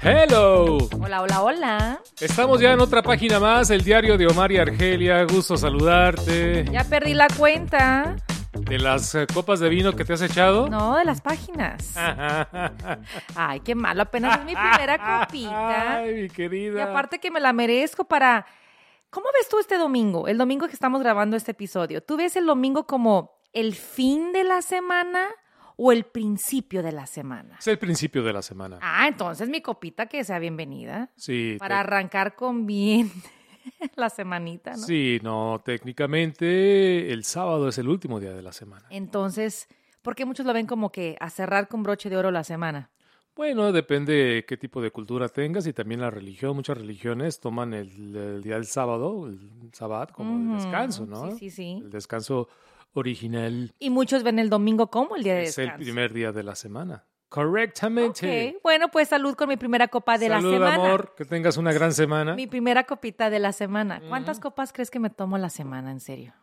Hello. Hola, hola, hola. Estamos ya en otra página más, el diario de Omar y Argelia. Gusto saludarte. Ya perdí la cuenta. ¿De las eh, copas de vino que te has echado? No, de las páginas. Ay, qué malo. Apenas es mi primera copita. Ay, mi querida. Y aparte que me la merezco para... ¿Cómo ves tú este domingo? El domingo que estamos grabando este episodio. ¿Tú ves el domingo como el fin de la semana o el principio de la semana? Es el principio de la semana. Ah, entonces mi copita que sea bienvenida. Sí. Para te- arrancar con bien la semanita, ¿no? Sí, no, técnicamente el sábado es el último día de la semana. Entonces, ¿por qué muchos lo ven como que a cerrar con broche de oro la semana? Bueno, depende qué tipo de cultura tengas y también la religión. Muchas religiones toman el, el día del sábado, el sabbat, como el descanso, ¿no? Sí, sí, sí. El descanso original Y muchos ven el domingo como el día de es el descanso. primer día de la semana. Correctamente. Ok, Bueno, pues salud con mi primera copa de Salud, la semana. amor, que tengas una gran semana. Mi primera copita de la semana. ¿Cuántas copas crees que me tomo la semana, en serio?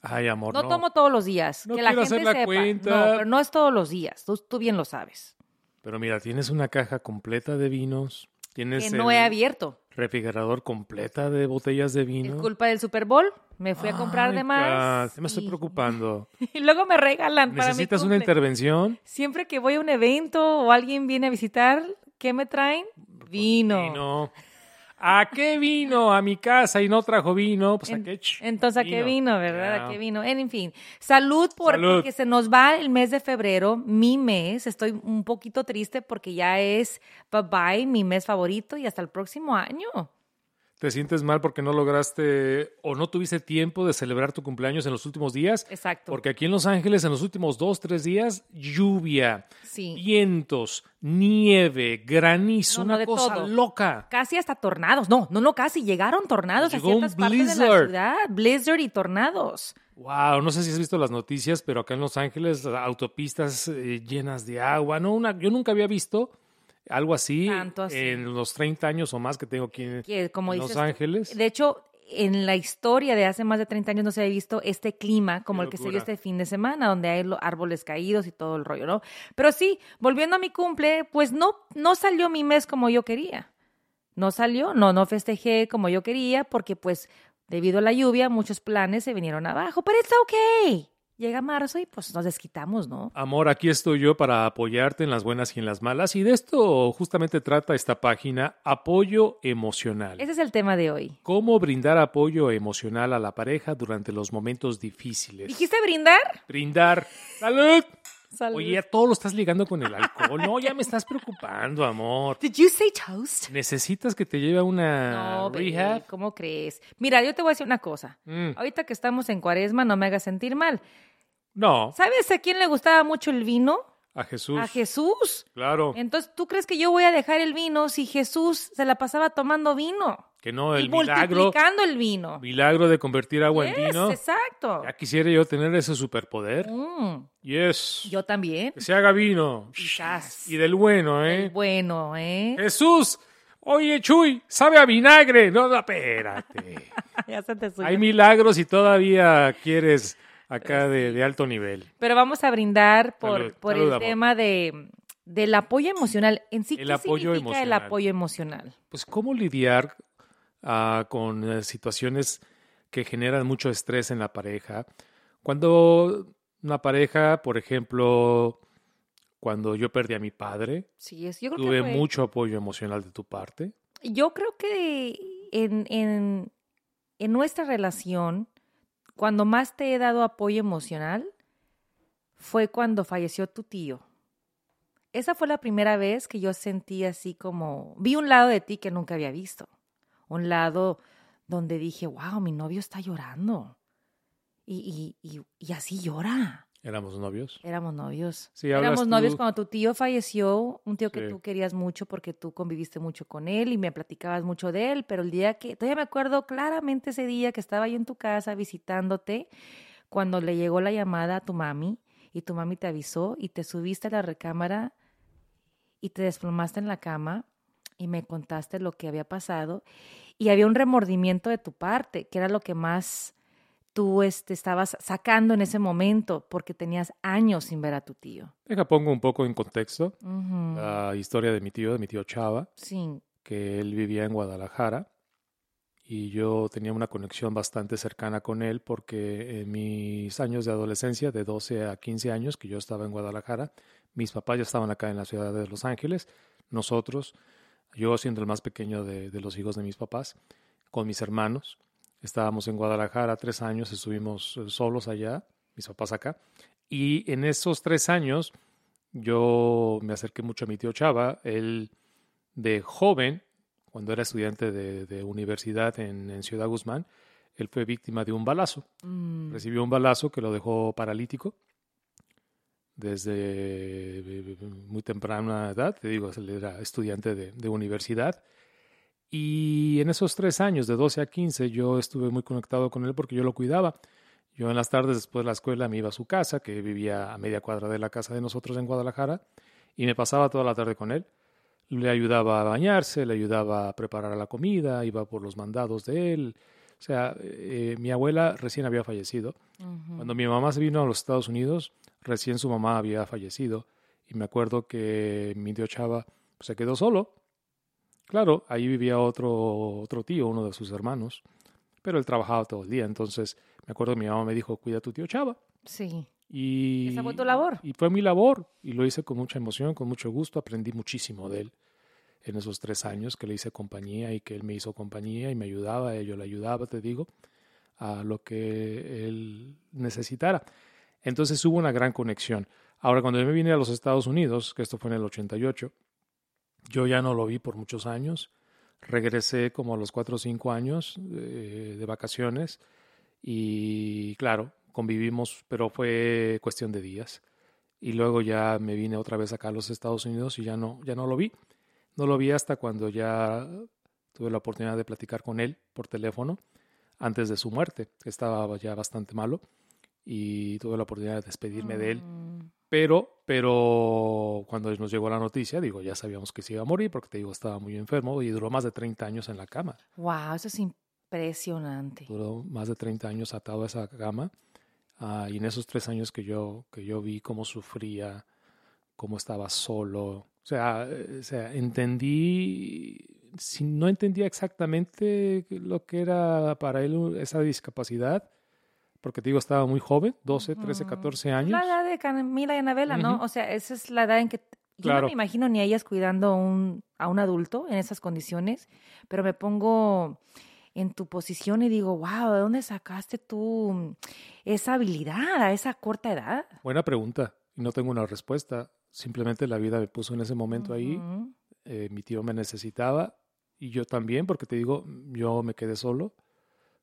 Ay, amor, No, no. tomo todos los días. No que la quiero gente hacer la sepa. cuenta. No, pero no es todos los días. Tú, tú bien lo sabes. Pero mira, tienes una caja completa de vinos. Tienes Que no he abierto. refrigerador completa de botellas de Es vino. culpa del Super Bowl. Me fui a comprar de más. Me estoy preocupando. Y luego me regalan para ¿Necesitas una intervención? Siempre que voy a un evento o alguien viene a visitar, ¿qué me traen? Vino. Vino. ¿A qué vino? A mi casa y no trajo vino. Pues a qué Entonces, ¿a qué vino, verdad? ¿A qué vino? En, en fin, salud porque Salud. se nos va el mes de febrero, mi mes. Estoy un poquito triste porque ya es bye bye, mi mes favorito y hasta el próximo año. ¿Te sientes mal porque no lograste o no tuviste tiempo de celebrar tu cumpleaños en los últimos días? Exacto. Porque aquí en Los Ángeles, en los últimos dos, tres días, lluvia, Sí. vientos, nieve, granizo, No, no, una de cosa todo. loca. Casi hasta tornados. No, no, no, casi. Llegaron tornados Llegó a un ciertas partes de la blizzard. ciudad. Blizzard y tornados. Wow, no sé si has visto las noticias, pero acá en Los Ángeles, autopistas eh, llenas de agua. No, una, yo nunca había visto algo así, en los 30 años o más que tengo aquí en, Que, como en dices Los Ángeles. De hecho, en la historia de hace más de 30 años no se había visto este clima como el que se vio este fin de semana, donde hay lo- árboles caídos y todo el rollo, ¿no? Pero sí, volviendo a mi cumple, pues no, no salió mi mes como yo quería. No salió, no, no festejé como yo quería, porque pues debido a la lluvia muchos planes se vinieron abajo, pero it's okay. Llega marzo y pues nos desquitamos, ¿no? Amor, aquí estoy yo para apoyarte en las buenas y en las malas. Y de esto justamente trata esta página, apoyo emocional. Ese es el tema de hoy. ¿Cómo brindar apoyo emocional a la pareja durante los momentos difíciles? ¿Dijiste brindar? Brindar. ¡Salud! Salud. Oye, ya todo lo estás ligando con el alcohol. No, ya me estás preocupando, amor. Did you say toast? ¿Necesitas que te lleve a una No, baby, rehab? ¿cómo crees? Mira, yo te voy a decir una cosa. Mm, Ahorita que estamos en cuaresma, no me hagas sentir mal. No, ¿Sabes a quién le gustaba mucho el vino? a Jesús. A Jesús. Claro, Entonces, ¿tú crees que yo voy a dejar el vino si Jesús se la pasaba tomando vino? que no, el y milagro, multiplicando el vino. milagro de convertir agua Yes, en vino. exacto. Ya quisiera yo tener ese superpoder. Mm, Yes. yo también. Que se haga vino. Quizás. Y del bueno, ¿eh? El bueno, ¿eh? Jesús, oye, Chuy, sabe a vinagre. No, no, espérate. ya se te subió. Hay milagros y todavía quieres acá de, de alto nivel. Pero vamos a brindar por, Salud, por salud, el amor. tema de, del apoyo emocional. En sí, El ¿qué apoyo significa el emocional. apoyo emocional? Pues, ¿cómo lidiar ah, con eh, situaciones que generan mucho estrés en la pareja? Cuando una pareja, por ejemplo, cuando yo perdí a mi padre, Sí, es, yo creo tuve que fue- mucho apoyo emocional de tu parte. Yo creo que en, en, en nuestra relación, cuando más te he dado apoyo emocional, fue cuando falleció tu tío. Esa fue la primera vez que yo sentí así como, vi un lado de ti que nunca había visto. Un lado donde dije, wow, mi novio está llorando. Y, y, y, y así llora. Éramos novios. Éramos novios. Sí, Éramos novios tú- cuando tu tío falleció, un tío que Sí. tú querías mucho porque tú conviviste mucho con él y me platicabas mucho de él, pero el día que, todavía me acuerdo claramente ese día que estaba yo en tu casa visitándote, cuando le llegó la llamada a tu mami y tu mami te avisó y te subiste a la recámara y te desplomaste en la cama y me contaste lo que había pasado y había un remordimiento de tu parte, que era lo que más tú este, estabas sacando en ese momento porque tenías años sin ver a tu tío. Deja, pongo un poco en contexto la historia de mi tío, de mi tío Chava, Sí. que él vivía en Guadalajara y yo tenía una conexión bastante cercana con él porque en mis años de adolescencia, de 12 a 15 años que yo estaba en Guadalajara, mis papás ya estaban acá en la ciudad de Los Ángeles, nosotros, yo siendo el más pequeño de, de los hijos de mis papás, con mis hermanos, estábamos en Guadalajara tres años, estuvimos eh, solos allá, mis papás acá, y en esos tres años yo me acerqué mucho a mi tío Chava, él de joven, cuando era estudiante de, de universidad en, en Ciudad Guzmán, él fue víctima de un balazo. Mm. Recibió un balazo que lo dejó paralítico desde eh, muy temprana edad. Te digo, él era estudiante de, de universidad. Y en esos tres años, de 12 a 15, yo estuve muy conectado con él porque yo lo cuidaba. Yo en las tardes después de la escuela me iba a su casa, que vivía a media cuadra de la casa de nosotros en Guadalajara, y me pasaba toda la tarde con él. Le ayudaba a bañarse, le ayudaba a preparar la comida, iba por los mandados de él. O sea, eh, mi abuela recién había fallecido. Cuando mi mamá se vino a los Estados Unidos, recién su mamá había fallecido. Y me acuerdo que mi tío Chava pues, se quedó solo. Claro, ahí vivía otro, otro tío, uno de sus hermanos, pero él trabajaba todo el día. Entonces, me acuerdo que mi mamá me dijo, cuida a tu tío Chava. Sí. Y, Esa fue tu labor. Y fue mi labor. Y lo hice con mucha emoción, con mucho gusto. Aprendí muchísimo de él en esos tres años que le hice compañía y que él me hizo compañía y me ayudaba, yo le ayudaba, te digo, a lo que él necesitara. Entonces hubo una gran conexión. Ahora, cuando yo me vine a los Estados Unidos, que esto fue en el 88, yo ya no lo vi por muchos años. Regresé como a los cuatro o cinco años eh, de vacaciones y claro, convivimos, pero fue cuestión de días. Y luego ya me vine otra vez acá a los Estados Unidos y ya no, ya no lo vi. No lo vi hasta cuando ya tuve la oportunidad de platicar con él por teléfono antes de su muerte, que estaba ya bastante malo y tuve la oportunidad de despedirme de él. Mm. Pero, pero cuando nos llegó la noticia, digo, ya sabíamos que se iba a morir porque te digo, estaba muy enfermo y duró más de 30 años en la cama. Wow, eso es impresionante. Duró más de 30 años atado a esa cama. Ah, y en esos tres años que yo, que yo vi cómo sufría, cómo estaba solo, o sea, eh, o sea entendí, si no entendía exactamente lo que era para él esa discapacidad, porque te digo, estaba muy joven, 12, 13, Ujú. 14 años. La edad de Camila y Anabela, ¿no? O sea, esa es la edad en que yo Claro. no me imagino ni a ellas cuidando a un, a un adulto en esas condiciones, pero me pongo en tu posición y digo, wow, ¿de dónde sacaste tú esa habilidad a esa corta edad? Buena pregunta, y no tengo una respuesta. Simplemente la vida me puso en ese momento ahí. Eh, mi tío me necesitaba y yo también, porque te digo, yo me quedé solo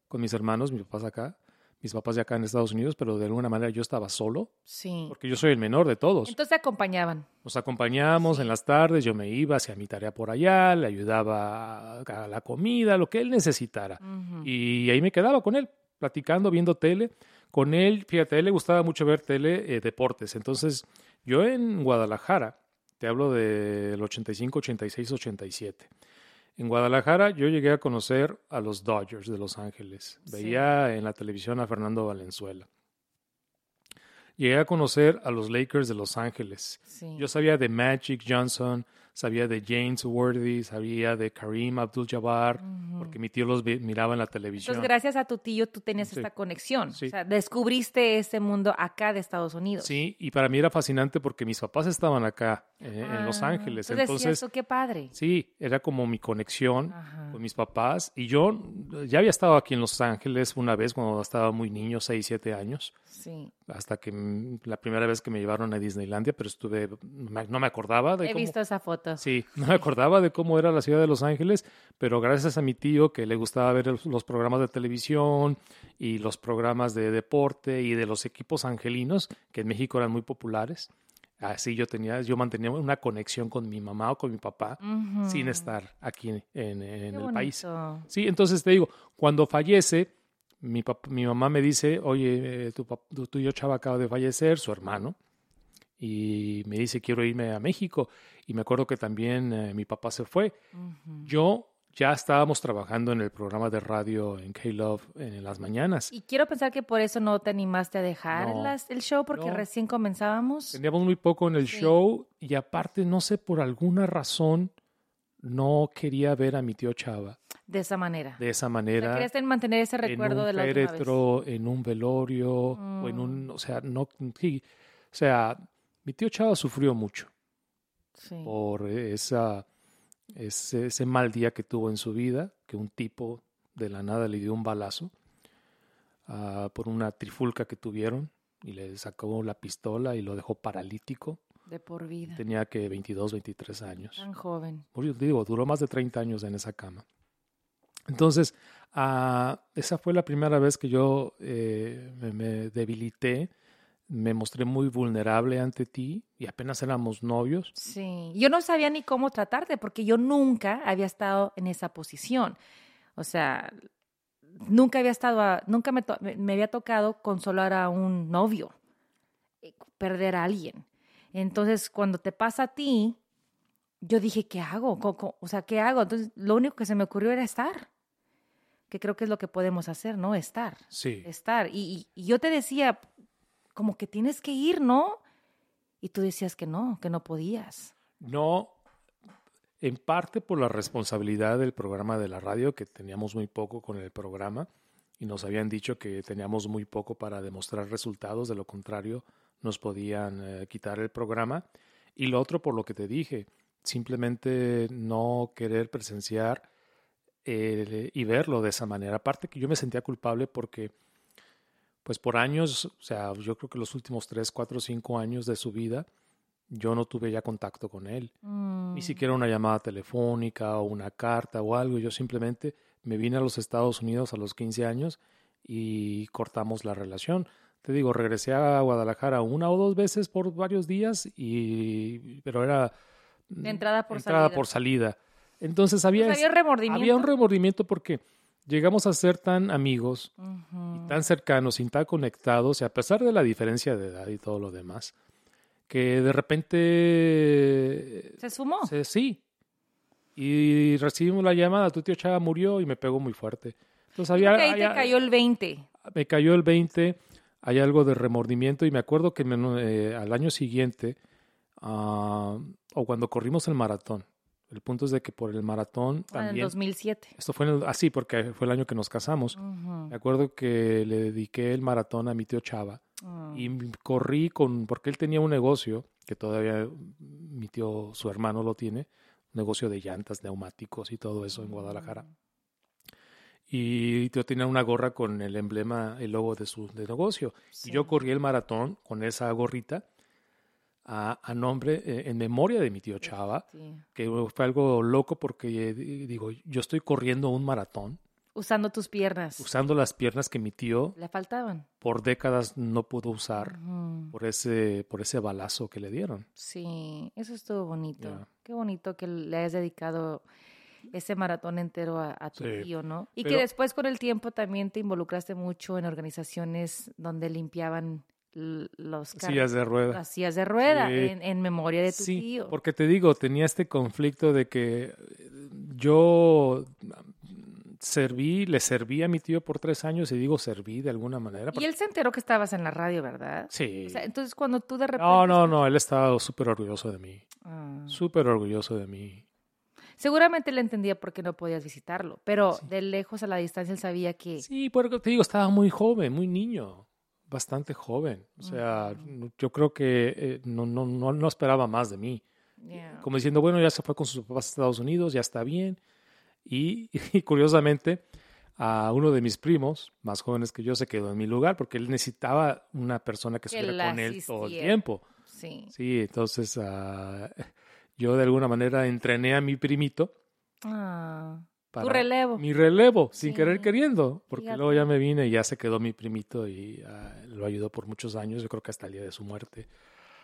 con mis hermanos, mis papás acá, mis papás de acá en Estados Unidos, pero de alguna manera yo estaba solo, Sí. porque yo soy el menor de todos. Entonces te acompañaban. Nos acompañamos en las tardes, yo me iba, hacía mi tarea por allá, le ayudaba a la comida, lo que él necesitara. Y ahí me quedaba con él, platicando, viendo tele. Con él, fíjate, a él le gustaba mucho ver tele, eh, deportes. Entonces, yo en Guadalajara, te hablo del 85, 86, 87. En Guadalajara yo llegué a conocer a los Dodgers de Los Ángeles. Sí. Veía en la televisión a Fernando Valenzuela. Llegué a conocer a los Lakers de Los Ángeles. Sí. Yo sabía de Magic Johnson, sabía de James Worthy, sabía de Kareem Abdul-Jabbar, porque mi tío los miraba en la televisión. Entonces, gracias a tu tío, tú tenías Sí. esta conexión. Sí. O sea, descubriste este mundo acá de Estados Unidos. Sí, y para mí era fascinante porque mis papás estaban acá eh, en Los Ah, Ángeles. Entonces, Entonces, decías tú, qué padre. sí, era como mi conexión Ajá. con mis papás. Y yo ya había estado aquí en Los Ángeles una vez cuando estaba muy niño, 6, 7 años, Sí. hasta que mm, la primera vez que me llevaron a Disneylandia, pero estuve, no me- no me acordaba de He cómo... visto esa foto. Sí, no me acordaba de cómo era la ciudad de Los Ángeles, pero gracias a mi tío que le gustaba ver los programas de televisión y los programas de deporte y de los equipos angelinos, que en México eran muy populares. Así yo tenía, yo mantenía una conexión con mi mamá o con mi papá sin estar aquí en, en- en Qué el país. Sí, entonces te digo, cuando fallece, mi, pap- mi mamá me dice, oye, eh, tu, pap- tu tío Chava acaba de fallecer, su hermano, y me dice, quiero irme a México. Y me acuerdo que también eh, mi papá se fue. Ujú. Yo ya estábamos trabajando en el programa de radio en K-Love en las mañanas. Y quiero pensar que por eso no te animaste a dejar No, las- el show porque no. recién comenzábamos. Teníamos muy poco en el Sí. show y aparte, no sé, por alguna razón, no quería ver a mi tío Chava De esa manera. de esa O sea, manera. querías ten- mantener ese recuerdo de la última vez. féretro, en un velorio, o en Mm. un, o sea, no, sí, o sea, mi tío Chava sufrió mucho Sí. por esa, ese, ese mal día que tuvo en su vida, que un tipo de la nada le dio un balazo ah, por una trifulca que tuvieron y le sacó la pistola y lo dejó paralítico. De por vida. Tenía que 22, 23 años. Tan joven. Murió, digo, duró más de 30 años en esa cama. Entonces, ah, esa fue la primera vez que yo eh, me, me debilité, me mostré muy vulnerable ante ti y apenas éramos novios. Sí. Yo no sabía ni cómo tratarte porque yo nunca había estado en esa posición. O sea, nunca había estado, a- nunca me, to- me- había tocado consolar a un novio, eh, perder a alguien. Entonces, cuando te pasa a ti, yo dije, ¿qué hago? O sea, ¿qué hago? Entonces, lo único que se me ocurrió era estar, que creo que es lo que podemos hacer, ¿no? Estar, Sí. estar. Y, y- y yo te decía, como que tienes que ir, ¿no? Y tú decías que no, que no podías. No, en parte por la responsabilidad del programa de la radio, que teníamos muy poco con el programa y nos habían dicho que teníamos muy poco para demostrar resultados, de lo contrario nos podían eh, quitar el programa. Y lo otro por lo que te dije, simplemente no querer presenciar eh, y verlo de esa manera. Aparte que yo me sentía culpable porque, pues por años, o sea, yo creo que los últimos tres, cuatro, cinco años de su vida, yo no tuve ya contacto con él. Mm. Ni siquiera una llamada telefónica o una carta o algo. Yo simplemente me vine a los Estados Unidos a los 15 años y cortamos la relación. Te digo, regresé a Guadalajara una o dos veces por varios días, y, pero era De entrada por entrada salida. por salida. Entonces había, Pues había remordimiento. había un remordimiento porque llegamos a ser tan amigos y tan cercanos y tan conectados, y a pesar de la diferencia de edad y todo lo demás, que de repente Se sumó. se- sí. Y recibimos la llamada, tu tío Chava murió y me pegó muy fuerte. Entonces Creo había, que ahí te cayó el 20. me cayó el 20, hay algo de remordimiento y me acuerdo que me- eh, al año siguiente, ah, o cuando corrimos el maratón, el punto es de que por el maratón En el también, 2007. esto fue así porque fue el año que nos casamos, me acuerdo que le dediqué el maratón a mi tío Chava Mm. y corrí con, porque él tenía un negocio, que todavía mi tío, su hermano lo tiene, un negocio de llantas, neumáticos y todo eso en Guadalajara. Y yo tenía una gorra con el emblema, el logo de su de negocio. Sí. Y yo corrí el maratón con esa gorrita a, a nombre, eh, en memoria de mi tío Chava, Sí. que fue algo loco porque, eh, di- digo, yo estoy corriendo un maratón Usando tus piernas. usando las piernas que mi tío Le faltaban. por décadas no pudo usar por ese, por ese balazo que le dieron. Sí, eso estuvo bonito. Qué bonito que le hayas dedicado ese maratón entero a, a tu Sí. tío, ¿no? Y Pero- que después con el tiempo también te involucraste mucho en organizaciones donde limpiaban los. Sillas de ruedas. Las sillas de rueda Sí. en, en memoria de tu Sí, tío. porque te digo, tenía este conflicto de que eh, yo mm, serví, le serví a mi tío por tres años y digo serví de alguna manera. Y él se enteró que estabas en la radio, ¿verdad? Sí. O sea, entonces cuando tú de repente... No, no, no, él estaba súper orgulloso de mí. Ah. Súper orgulloso de mí. Seguramente él entendía por qué no podías visitarlo, pero Sí. de lejos a la distancia él sabía que... Sí, porque te digo, estaba muy joven, muy niño, bastante joven. O sea, yo creo que eh, no, no, no, no esperaba más de mí. Yeah. Como diciendo, bueno, ya se fue con sus papás a Estados Unidos, ya está bien. Y, y curiosamente, a uno de mis primos, más jóvenes que yo, se quedó en mi lugar porque él necesitaba una persona que Que estuviera con él todo el tiempo. Sí. Sí, entonces ah, yo de alguna manera entrené a mi primito Ah, para tu relevo. mi relevo, sin Sí. querer queriendo, porque Fíjate. luego ya me vine y ya se quedó mi primito y ah, lo ayudó por muchos años, yo creo que hasta el día de su muerte.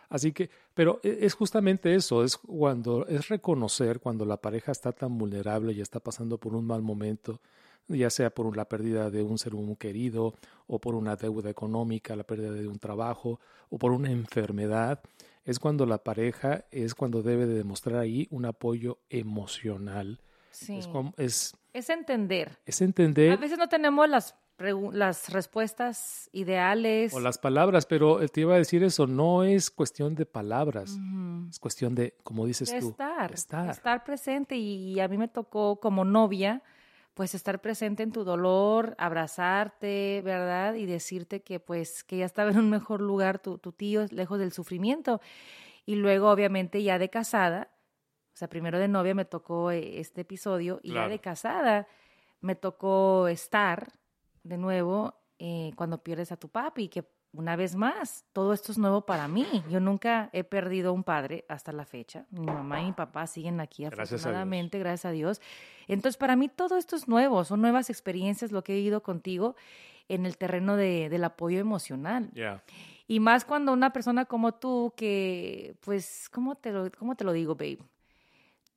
Así que, pero e- es justamente eso, es cuando es reconocer cuando la pareja está tan vulnerable y está pasando por un mal momento, ya sea por la pérdida de un ser humano querido o por una deuda económica, la pérdida de un trabajo o por una enfermedad, es cuando la pareja es cuando debe de demostrar ahí un apoyo emocional Sí. Es, como- es, Es entender. es A entender veces no tenemos las, las respuestas ideales. o las palabras, pero eh, te iba a decir eso, no es cuestión de palabras, es cuestión de, como dices de tú, estar, de estar. estar presente y, a mí me tocó como novia pues estar presente en tu dolor, abrazarte, ¿verdad? Y decirte que pues que ya estaba en un mejor lugar tu, tu tío, lejos del sufrimiento. Y luego obviamente ya de casada, o sea, primero de novia me tocó eh, este episodio y ya Claro. de casada me tocó estar de nuevo eh, cuando pierdes a tu papi, que una vez más, todo esto es nuevo para mí. Yo nunca he perdido un padre hasta la fecha. Mi mamá y mi papá siguen aquí, Gracias a Dios. afortunadamente, gracias a Dios. Entonces, para mí todo esto es nuevo, son nuevas experiencias lo que he ido contigo en el terreno de- del apoyo emocional. Ya. Y más cuando una persona como tú, que, pues, ¿cómo te lo, cómo te lo digo, babe?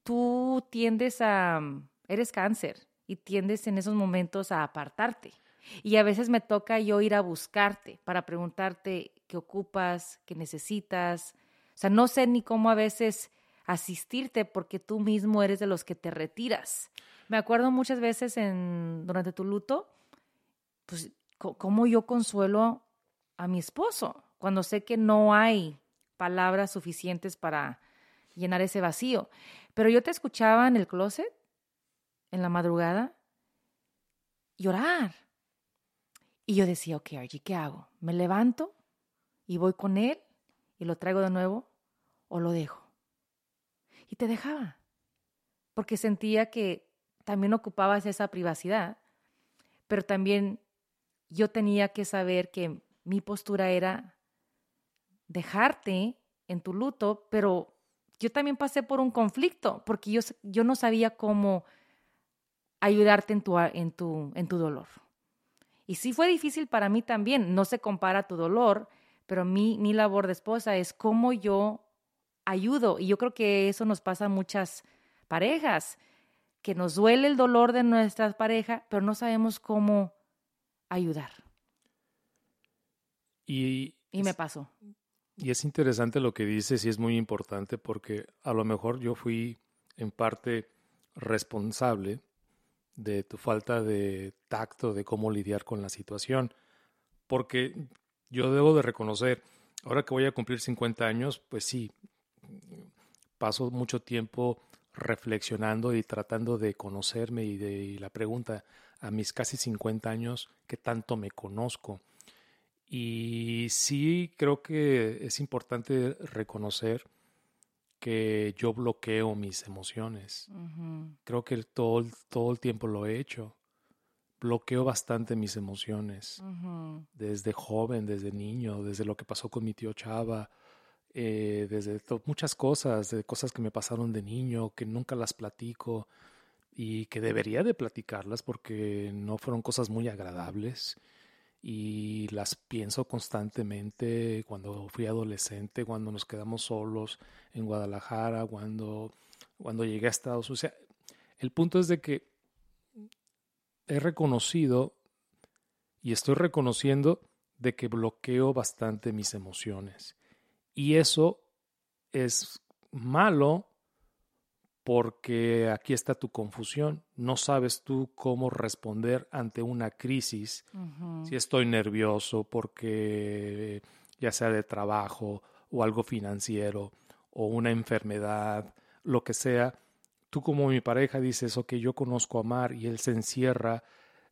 Tú tiendes a, eres cáncer y tiendes en esos momentos a apartarte. Y a veces me toca yo ir a buscarte para preguntarte qué ocupas, qué necesitas. O sea, no sé ni cómo a veces asistirte porque tú mismo eres de los que te retiras. Me acuerdo muchas veces en, durante tu luto, pues, cómo yo consuelo a mi esposo cuando sé que no hay palabras suficientes para llenar ese vacío. Pero yo te escuchaba en el closet, en la madrugada, llorar. Y yo decía, ok, Archie, ¿qué hago? ¿Me levanto y voy con él y lo traigo de nuevo o lo dejo? Y te dejaba, porque sentía que también ocupabas esa privacidad, pero también yo tenía que saber que mi postura era dejarte en tu luto, pero yo también pasé por un conflicto, porque yo, yo no sabía cómo ayudarte en tu, en, tu, en tu dolor. Y sí fue difícil para mí también, no se compara tu dolor, pero mi, mi labor de esposa es cómo yo ayudo. Y yo creo que eso nos pasa a muchas parejas, que nos duele el dolor de nuestra pareja, pero no sabemos cómo ayudar. Y, Y me pasó. Y es interesante lo que dices y es muy importante porque a lo mejor yo fui en parte responsable de tu falta de tacto de cómo lidiar con la situación. Porque yo debo de reconocer, ahora que voy a cumplir 50 años, pues sí, paso mucho tiempo reflexionando y tratando de conocerme y de y la pregunta a mis casi 50 años, ¿qué tanto me conozco? Y sí creo que es importante reconocer que yo bloqueo mis emociones. Creo que todo, el- todo el tiempo lo he hecho. Bloqueo bastante mis emociones. Desde joven, desde niño, desde lo que pasó con mi tío Chava, eh, desde muchas cosas, de cosas que me pasaron de niño, que nunca las platico y que debería de platicarlas porque no fueron cosas muy agradables y las pienso constantemente cuando fui adolescente, cuando nos quedamos solos en Guadalajara, cuando, cuando llegué a Estados Unidos. El punto es de que he reconocido y estoy reconociendo de que bloqueo bastante mis emociones. Y eso es malo porque aquí está tu confusión. No sabes tú cómo responder ante una crisis si estoy nervioso porque ya sea de trabajo o algo financiero o una enfermedad, lo que sea, tú como mi pareja dices, ok, yo conozco a Mar y él se encierra,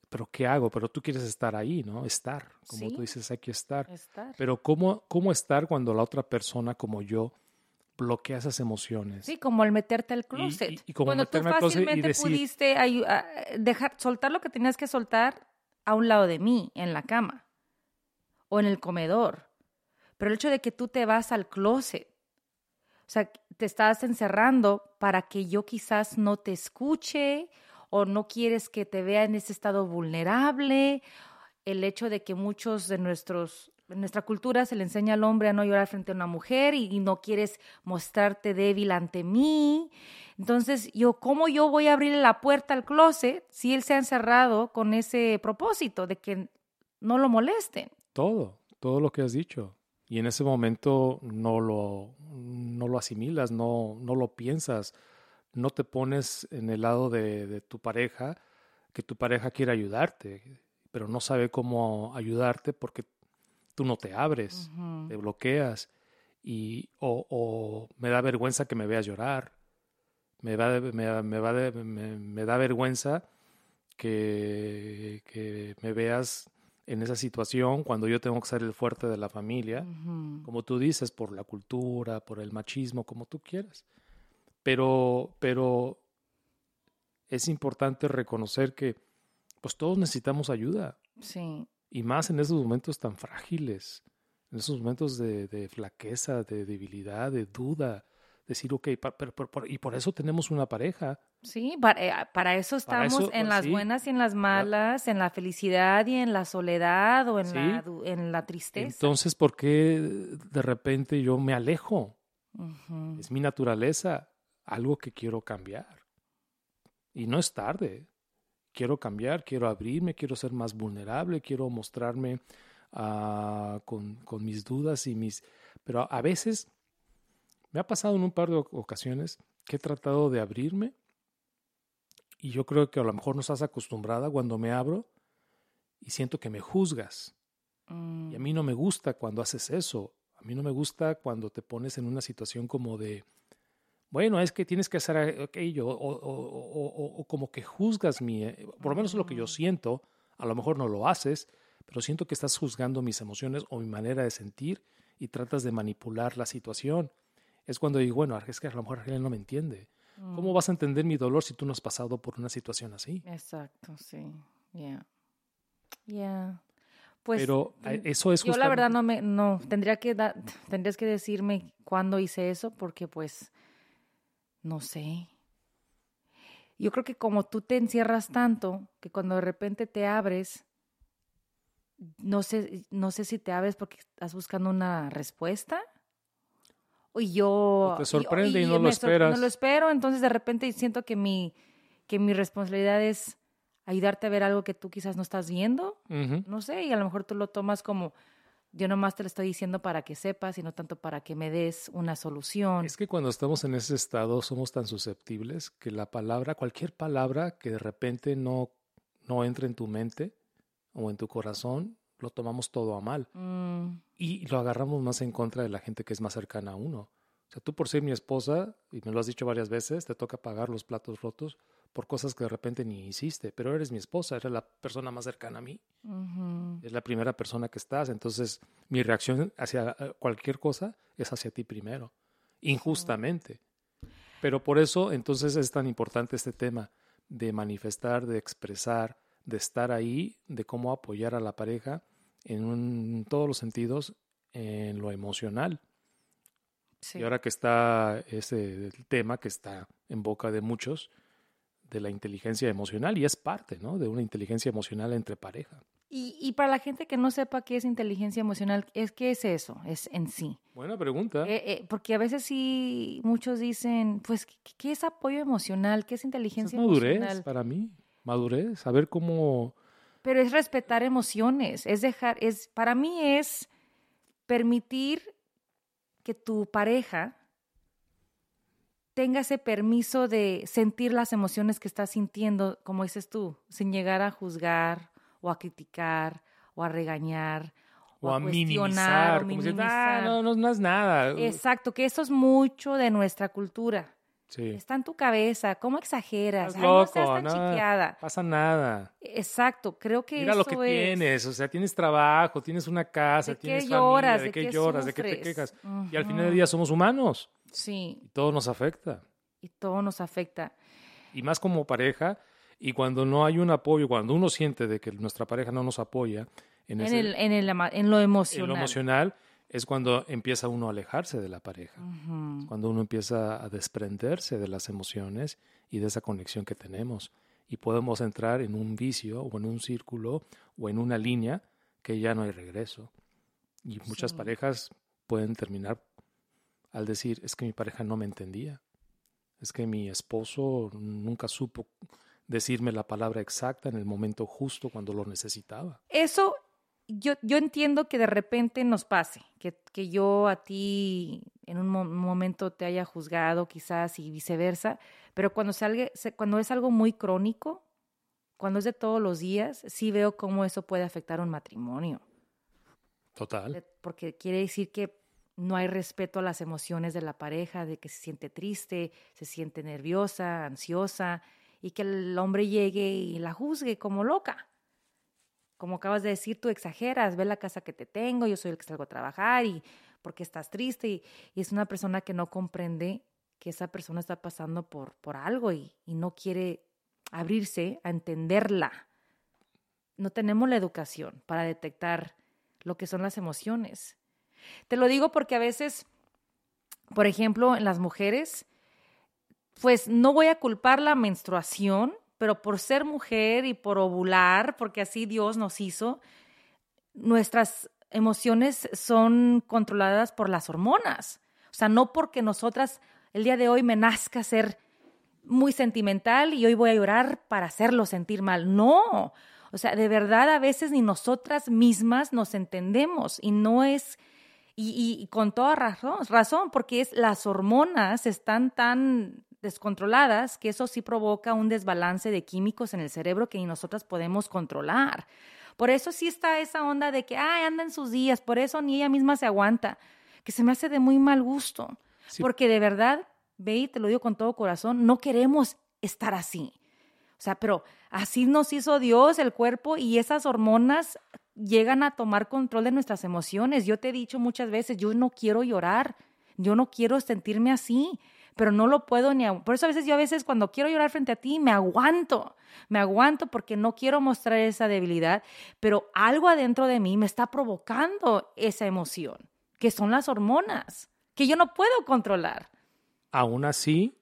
pero ¿qué hago? Pero tú quieres estar ahí, ¿no? Estar, como Sí. tú dices, hay que estar. Estar. Pero ¿cómo, ¿cómo estar cuando la otra persona como yo bloquea esas emociones? Sí, como el meterte al Y- closet. y- y como Cuando tú meterme al closet y fácilmente decir- pudiste dejar, soltar lo que tenías que soltar a un lado de mí, en la cama o en el comedor. Pero el hecho de que tú te vas al closet, o sea, te estás encerrando para que yo quizás no te escuche o no quieres que te vea en ese estado vulnerable. El hecho de que muchos de nuestros en nuestra cultura se le enseña al hombre a no llorar frente a una mujer y, no quieres mostrarte débil ante mí. Entonces, yo, ¿cómo yo voy a abrirle la puerta al closet si él se ha encerrado con ese propósito de que no lo molesten? Todo, todo lo que has dicho. Y en ese momento no lo, no lo asimilas, no, no lo piensas, no te pones en el lado de, de tu pareja, que tu pareja quiere ayudarte, pero no sabe cómo ayudarte porque tú no te abres, te bloqueas y o, o me da vergüenza que me veas llorar, me, va, me, me va me, da vergüenza que, que me veas en esa situación cuando yo tengo que ser el fuerte de la familia, como tú dices, por la cultura, por el machismo, como tú quieras. Pero, pero es importante reconocer que pues todos necesitamos ayuda Sí. Y más en esos momentos tan frágiles, en esos momentos de, de flaqueza, de debilidad, de duda, decir, ok, pa- pero- y por eso tenemos una pareja. Sí, para, eh, para eso Para estamos eso, en pues, las sí. buenas y en las malas, en la felicidad y en la soledad o en, Sí. la, en la tristeza. Entonces, ¿por qué de repente yo me alejo? Es mi naturaleza, algo que quiero cambiar. Y no es tarde. Quiero cambiar, quiero abrirme, quiero ser más vulnerable, quiero mostrarme ah, con, con mis dudas y mis... Pero a- veces me ha pasado en un par de oc- ocasiones que he tratado de abrirme y yo creo que a lo mejor no estás acostumbrada cuando me abro y siento que me juzgas. Mm. Y a mí no me gusta cuando haces eso. A mí no me gusta cuando te pones en una situación como de, bueno, es que tienes que hacer aquello, o, o- o- o- o como que juzgas mi, eh, por lo menos lo que yo Ujú. siento, a lo mejor no lo haces, pero siento que estás juzgando mis emociones o mi manera de sentir y tratas de manipular la situación. Es cuando digo, bueno, es que a lo mejor Argelia no me entiende. ¿Cómo Mm. vas a entender mi dolor si tú no has pasado por una situación así? Exacto, sí. Ya. Ya. Pues pero mm, eso es yo la verdad no me no tendría que da- tendrías que decirme cuándo hice eso porque pues no sé. Yo creo que como tú te encierras tanto que cuando de repente te abres no sé no sé si te abres porque estás buscando una respuesta o yo te sorprende y no lo esperas. no lo espero, entonces de repente siento que mi que mi responsabilidad es ayudarte a ver algo que tú quizás no estás viendo no sé, y a lo mejor tú lo tomas como yo nomás te lo estoy diciendo para que sepas y no tanto para que me des una solución. Es que cuando estamos en ese estado somos tan susceptibles que la palabra, cualquier palabra que de repente no, no entre en tu mente o en tu corazón, lo tomamos todo a mal Mm, y lo agarramos más en contra de la gente que es más cercana a uno. O sea, tú por ser mi esposa, y me lo has dicho varias veces, te toca pagar los platos rotos por cosas que de repente ni hiciste, pero eres mi esposa, eres la persona más cercana a mí, ujú, es la primera persona que estás, entonces mi reacción hacia eh, cualquier cosa es hacia ti primero, injustamente. Pero por eso entonces es tan importante este tema de manifestar, de expresar, de estar ahí, de cómo apoyar a la pareja en, un- todos los sentidos, en lo emocional. sí. Y ahora que está ese tema que está en boca de muchos, de la inteligencia emocional, y es parte ¿no? de una inteligencia emocional entre pareja. Y, y para la gente que no sepa qué es inteligencia emocional, es ¿qué es eso? Es en sí. Buena pregunta. Eh, eh, porque a veces sí muchos dicen, pues, ¿qué, qué es apoyo emocional? ¿Qué es Esa es inteligencia madurez emocional? para mí. Madurez, saber cómo... Pero es respetar emociones, es dejar, es, para mí es permitir que tu pareja tenga ese permiso de sentir las emociones que estás sintiendo, como dices tú, sin llegar a juzgar o a criticar o a regañar O a cuestionar minimizar. o como si, "Ah, no, no, no es nada. Exacto, que eso es mucho de nuestra cultura. Sí. Está en tu cabeza, ¿cómo exageras? Estás Ay, no seas tan chiqueada. Pasa nada. Exacto, creo que Mira eso lo que es. tienes, o sea, tienes trabajo, tienes una casa, ¿De qué tienes lloras? familia, de, ¿De qué qué lloras, de qué te quejas. Y al final del día somos humanos Sí, y todo nos afecta. y todo nos afecta. Y más como pareja, y cuando no hay un apoyo, cuando uno siente de que nuestra pareja no nos apoya en, En, ese- el, en, el, en lo en emocional. lo emocional, es cuando empieza uno a alejarse de la pareja. Ujú. cuando uno empieza a desprenderse de las emociones y de esa conexión que tenemos. Y podemos entrar en un vicio o en un círculo o en una línea que ya no hay regreso. Y muchas Sí. parejas pueden terminar al decir, es que mi pareja no me entendía. Es que mi esposo nunca supo decirme la palabra exacta en el momento justo cuando lo necesitaba. Eso yo, yo entiendo que de repente nos pase, que, que yo a ti en un momento te haya juzgado quizás y viceversa, pero cuando, salga, cuando es algo muy crónico, cuando es de todos los días, sí veo cómo eso puede afectar un matrimonio. Total. Porque quiere decir que no hay respeto a las emociones de la pareja, de que se siente triste, se siente nerviosa, ansiosa, y que el hombre llegue y la juzgue como loca. Como acabas de decir, tú exageras, ve la casa que te tengo, yo soy el que salgo a trabajar y porque estás triste y, es una persona que no comprende que esa persona está pasando por, por algo y, y no quiere abrirse a entenderla. No tenemos la educación para detectar lo que son las emociones. Te lo digo porque a veces, por ejemplo, en las mujeres, pues no voy a culpar la menstruación, pero por ser mujer y por ovular, porque así Dios nos hizo, nuestras emociones son controladas por las hormonas. O sea, no porque nosotras el día de hoy me nazca ser muy sentimental y hoy voy a llorar para hacerlo sentir mal. No. O sea, de verdad a veces ni nosotras mismas nos entendemos y no es, y, y con toda razón, razón, porque es las hormonas están tan descontroladas, que eso sí provoca un desbalance de químicos en el cerebro que ni nosotras podemos controlar. Por eso sí está esa onda de que, ay, anda en sus días, por eso ni ella misma se aguanta, que se me hace de muy mal gusto. Porque de verdad, ve y te lo digo con todo corazón, no queremos estar así. O sea, pero así nos hizo Dios el cuerpo y esas hormonas llegan a tomar control de nuestras emociones. Yo te he dicho muchas veces, yo no quiero llorar, yo no quiero sentirme así, pero no lo puedo ni... Por eso a veces yo a veces cuando quiero llorar frente a ti me aguanto, me aguanto porque no quiero mostrar esa debilidad, pero algo adentro de mí me está provocando esa emoción, que son las hormonas, que yo no puedo controlar. Aún así,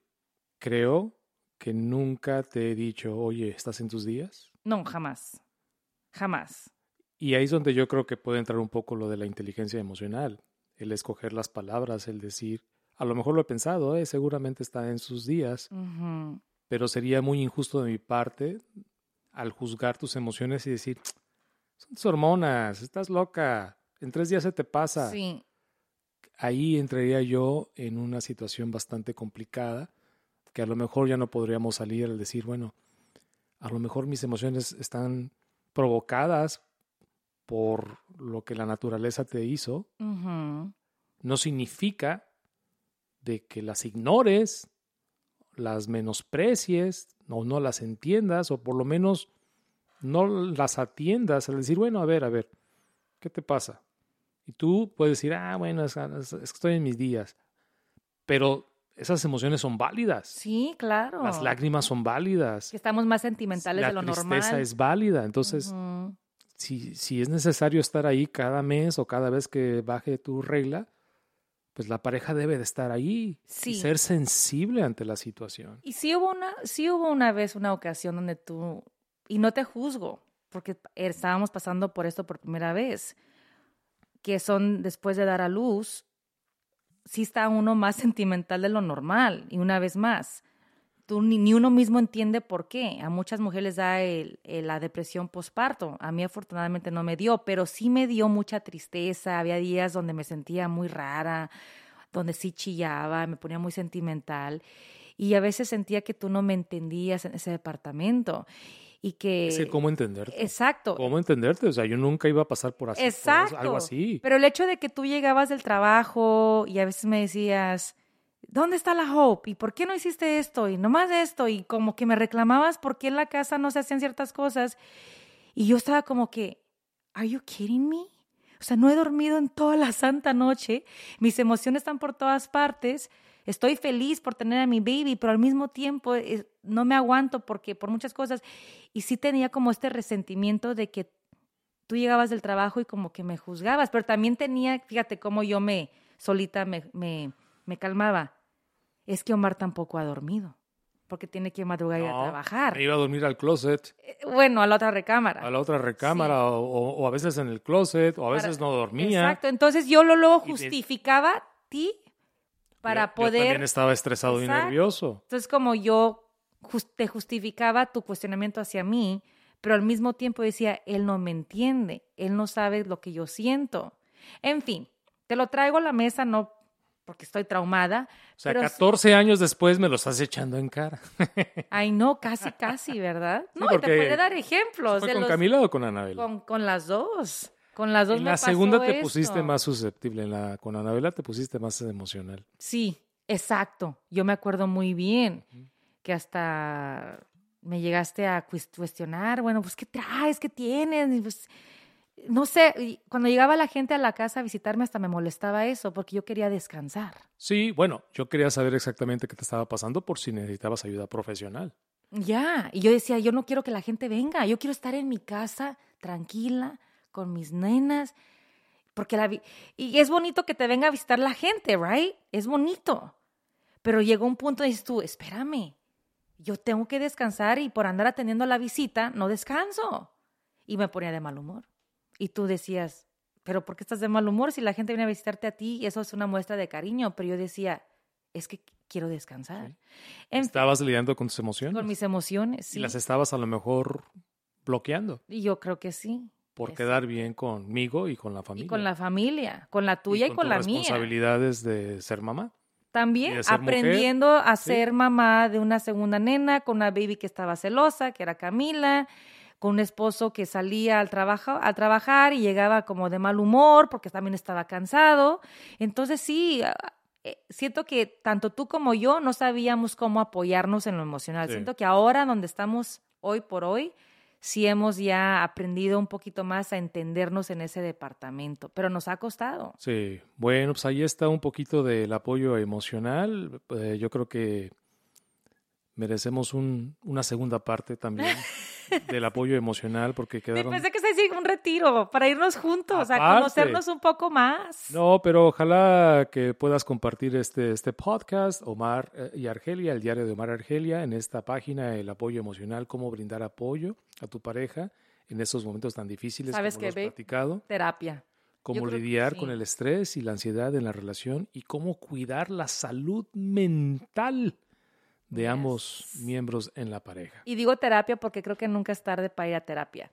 creo que nunca te he dicho, oye, ¿estás en tus días? No, jamás, jamás. Y ahí es donde yo creo que puede entrar un poco lo de la inteligencia emocional, el escoger las palabras, el decir, a lo mejor lo he pensado, ¿eh? seguramente está en sus días, pero sería muy injusto de mi parte al juzgar tus emociones y decir, son tus hormonas, estás loca, en tres días se te pasa. Sí. Ahí entraría yo en una situación bastante complicada, que a lo mejor ya no podríamos salir al decir, bueno, a lo mejor mis emociones están provocadas por lo que la naturaleza te hizo. No significa de que las ignores, las menosprecies o no las entiendas o por lo menos no las atiendas al decir, bueno, a ver, a ver, ¿qué te pasa? Y tú puedes decir, ah, bueno, es, que estoy en mis días. Pero esas emociones son válidas. Sí, claro. Las lágrimas son válidas. Que estamos más sentimentales de lo normal. La tristeza es válida. Entonces, si, si es necesario estar ahí cada mes o cada vez que baje tu regla, pues la pareja debe de estar ahí y ser sensible ante la situación. Y sí hubo una, sí hubo una vez una ocasión donde tú, y no te juzgo, porque estábamos pasando por esto por primera vez, que son después de dar a luz, sí está uno más sentimental de lo normal, y una vez más, tú ni, uno mismo entiende por qué. A muchas mujeres da la depresión postparto. A mí afortunadamente no me dio, pero sí me dio mucha tristeza. Había días donde me sentía muy rara, donde sí chillaba, me ponía muy sentimental. Y a veces sentía que tú no me entendías en ese departamento. Y que... Es ¿cómo entenderte? Exacto. ¿Cómo entenderte? O sea, yo nunca iba a pasar por así. Exacto. algo así. Pero el hecho de que tú llegabas del trabajo y a veces me decías, ¿dónde está la Hope? ¿Y por qué no hiciste esto? Y nomás esto. Y como que me reclamabas por qué en la casa no se hacían ciertas cosas. Y yo estaba como que, ¿Are you kidding me? O sea, no he dormido en toda la santa noche. Mis emociones están por todas partes. Estoy feliz por tener a mi baby, pero al mismo tiempo eh, no me aguanto porque por muchas cosas. Y sí tenía como este resentimiento de que tú llegabas del trabajo y como que me juzgabas, pero también tenía, fíjate cómo yo me solita me, me, me calmaba es que Omar tampoco ha dormido, porque tiene que madrugar y a trabajar. Iba a dormir al closet. Eh, bueno, a la otra recámara. A la otra recámara, o, a veces en el closet, o a veces no dormía. Exacto, entonces yo lo luego justificaba a ti para poder... Yo también estaba estresado y nervioso. Entonces como yo te justificaba tu cuestionamiento hacia mí, pero al mismo tiempo decía, él no me entiende, él no sabe lo que yo siento. En fin, te lo traigo a la mesa no porque estoy traumada. O sea, pero 14 años después me lo estás echando en cara. Ay, no, casi, casi, ¿verdad? Sí, no, y te puede dar ejemplos. ¿Fue de con los- Camila o con Anabela? Con, con las dos. Con las dos en me la pasó segunda te esto. pusiste más susceptible, en la, con Anabela te pusiste más emocional. Sí, exacto. Yo me acuerdo muy bien que hasta me llegaste a cues- cuestionar, bueno, pues ¿qué traes? ¿Qué tienes? Y, pues, no sé, cuando llegaba la gente a la casa a visitarme hasta me molestaba eso porque yo quería descansar. Sí, bueno, yo quería saber exactamente qué te estaba pasando por si necesitabas ayuda profesional. Ya, y yo decía, yo no quiero que la gente venga, yo quiero estar en mi casa tranquila con mis nenas, porque la vi- y es bonito que te venga a visitar la gente, right? Es bonito. Pero llegó un punto y dices tú, espérame, yo tengo que descansar y por andar atendiendo la visita no descanso. Y me ponía de mal humor. Y tú decías, pero ¿por qué estás de mal humor si la gente viene a visitarte a ti? Y eso es una muestra de cariño. Pero yo decía, es que quiero descansar. Sí. En fin, Estabas lidiando con tus emociones con mis emociones. y sí. las estabas a lo mejor bloqueando Y yo creo que sí. por Es- quedar bien conmigo y con la familia. Y con la familia, con la tuya y, con, tus la mía. responsabilidades de ser mamá. y También mujer. aprendiendo a Sí. ser mamá de una segunda nena, con una baby que estaba celosa, que era Camila, con un esposo que salía al trabajo, a trabajar y llegaba como de mal humor porque también estaba cansado. Entonces sí, ah, eh, siento que tanto tú como yo no sabíamos cómo apoyarnos en lo emocional. Sí. Siento que ahora donde estamos hoy por hoy, sí hemos ya aprendido un poquito más a entendernos en ese departamento, pero nos ha costado. Sí, bueno, pues ahí está un poquito del apoyo emocional. Eh, yo creo que merecemos un- una segunda parte también del apoyo emocional porque quedaron... Pensé que se un retiro para irnos juntos, a Aparte. conocernos un poco más. No, pero ojalá que puedas compartir este, este podcast, Omar eh, y Argelia, el diario de Omar Argelia, en esta página, el apoyo emocional, cómo brindar apoyo a tu pareja en esos momentos tan difíciles ¿Sabes como babe? platicado, Terapia. cómo que lidiar sí. con el estrés y la ansiedad en la relación y cómo cuidar la salud mental de Yes. ambos miembros en la pareja. Y digo terapia porque creo que nunca es tarde para ir a terapia.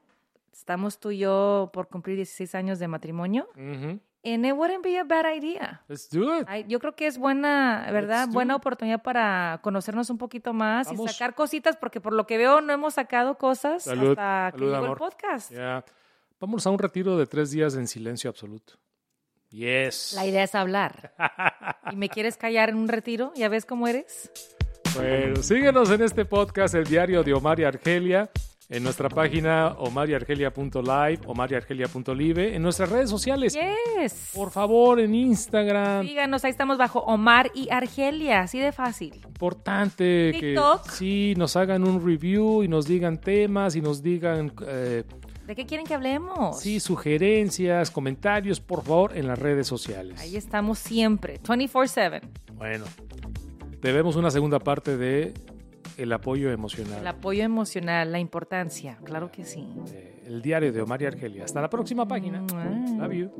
Estamos tú y yo por cumplir 16 años de matrimonio. Ujú. And it wouldn't be a bad idea. Let's do it. Yo creo que es buena, ¿verdad? Buena oportunidad para conocernos un poquito más y Vamos. sacar cositas, porque por lo que veo no hemos sacado cosas Salud, hasta que salud, llegó amor. el podcast. Ya. Vamos a un retiro de tres días en silencio absoluto. Yes. La idea es hablar. ¿Y me quieres callar en un retiro? ¿Ya ves cómo eres? Bueno, síguenos en este podcast, el diario de Omar y Argelia, en nuestra página omariargelia.live, omariargelia.live, en nuestras redes sociales. Yes. Por favor, en Instagram. Síganos, ahí estamos bajo Omar y Argelia, así de fácil. Importante TikTok. que sí nos hagan un review y nos digan temas y nos digan eh, ¿De qué quieren que hablemos? sí sugerencias, comentarios, por favor, en las redes sociales. Ahí estamos siempre, 24/7. Bueno, debemos una segunda parte de el apoyo emocional. El apoyo emocional, la importancia, claro que sí. Eh, el diario de Omar y Argelia. Hasta la próxima página. Mua. Love you.